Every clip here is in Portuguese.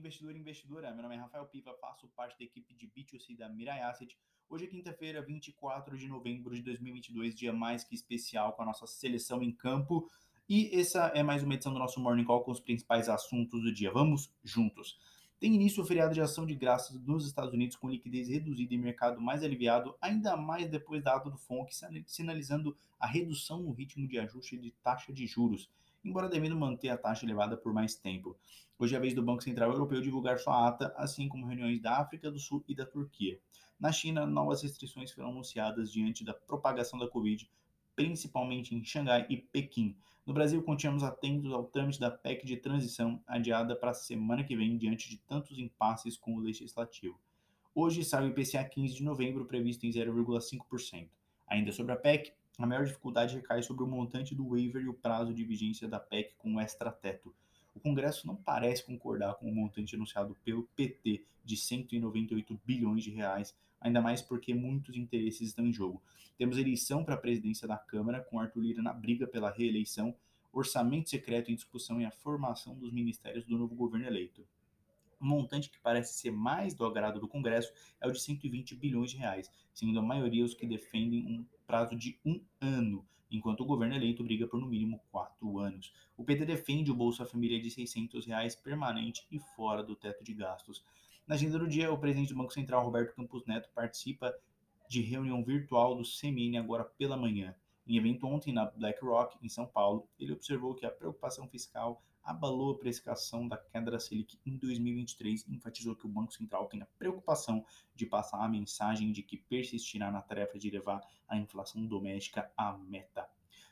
investidor e investidora. Meu nome é Rafael Piva, faço parte da equipe de B2C da Mirai Asset. Hoje é quinta-feira, 24 de novembro de 2022, dia mais que especial com a nossa seleção em campo. E essa é mais uma edição do nosso Morning Call com os principais assuntos do dia. Vamos juntos. Tem início o feriado de ação de graças nos Estados Unidos com liquidez reduzida e mercado mais aliviado, ainda mais depois da ata do FONC, sinalizando a redução no ritmo de ajuste de taxa de juros embora devendo manter a taxa elevada por mais tempo. Hoje é a vez do Banco Central Europeu divulgar sua ata, assim como reuniões da África do Sul e da Turquia. Na China, novas restrições foram anunciadas diante da propagação da Covid, principalmente em Xangai e Pequim. No Brasil, continuamos atentos ao trâmite da PEC de transição, adiada para a semana que vem, diante de tantos impasses com o legislativo. Hoje sai o IPCA 15 de novembro, previsto em 0,5%. Ainda sobre a PEC, a maior dificuldade recai sobre o montante do waiver e o prazo de vigência da PEC com o extrateto. O Congresso não parece concordar com o montante anunciado pelo PT de 198 bilhões de reais, ainda mais porque muitos interesses estão em jogo. Temos eleição para a presidência da Câmara, com Arthur Lira na briga pela reeleição, orçamento secreto em discussão e a formação dos ministérios do novo governo eleito. O montante que parece ser mais do agrado do Congresso é o de 120 bilhões de reais, sendo a maioria os que defendem um prazo de um ano, enquanto o governo eleito briga por no mínimo quatro anos. O PT defende o Bolsa Família de 600 reais permanente e fora do teto de gastos. Na agenda do dia, o presidente do Banco Central, Roberto Campos Neto, participa de reunião virtual do CMN agora pela manhã. Em evento ontem na BlackRock, em São Paulo, ele observou que a preocupação fiscal abalou a precificação da queda da Selic em 2023 e enfatizou que o Banco Central tem a preocupação de passar a mensagem de que persistirá na tarefa de levar a inflação doméstica à meta.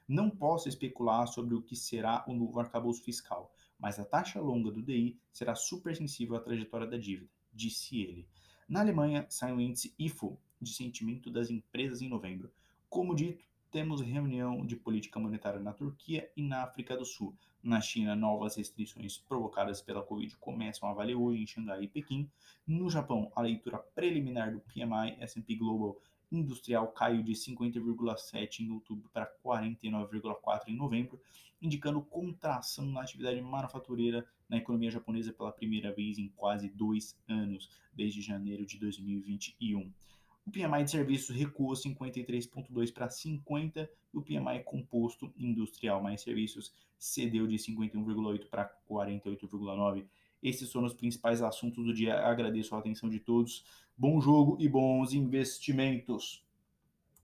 Não posso especular sobre o que será o novo arcabouço fiscal, mas a taxa longa do DI será super sensível à trajetória da dívida, disse ele. Na Alemanha, sai o índice IFO, de sentimento das empresas em novembro. Como dito, temos reunião de política monetária na Turquia e na África do Sul. Na China, novas restrições provocadas pela Covid começam a valer hoje em Xangai e Pequim. No Japão, a leitura preliminar do PMI S&P Global Industrial caiu de 50,7 em outubro para 49,4 em novembro, indicando contração na atividade manufatureira na economia japonesa pela primeira vez em quase dois anos, desde janeiro de 2021. O PMI de serviços recuou 53,2 para 50 e o PMI composto industrial mais serviços cedeu de 51,8 para 48,9. Esses foram os principais assuntos do dia. Agradeço a atenção de todos. Bom jogo e bons investimentos.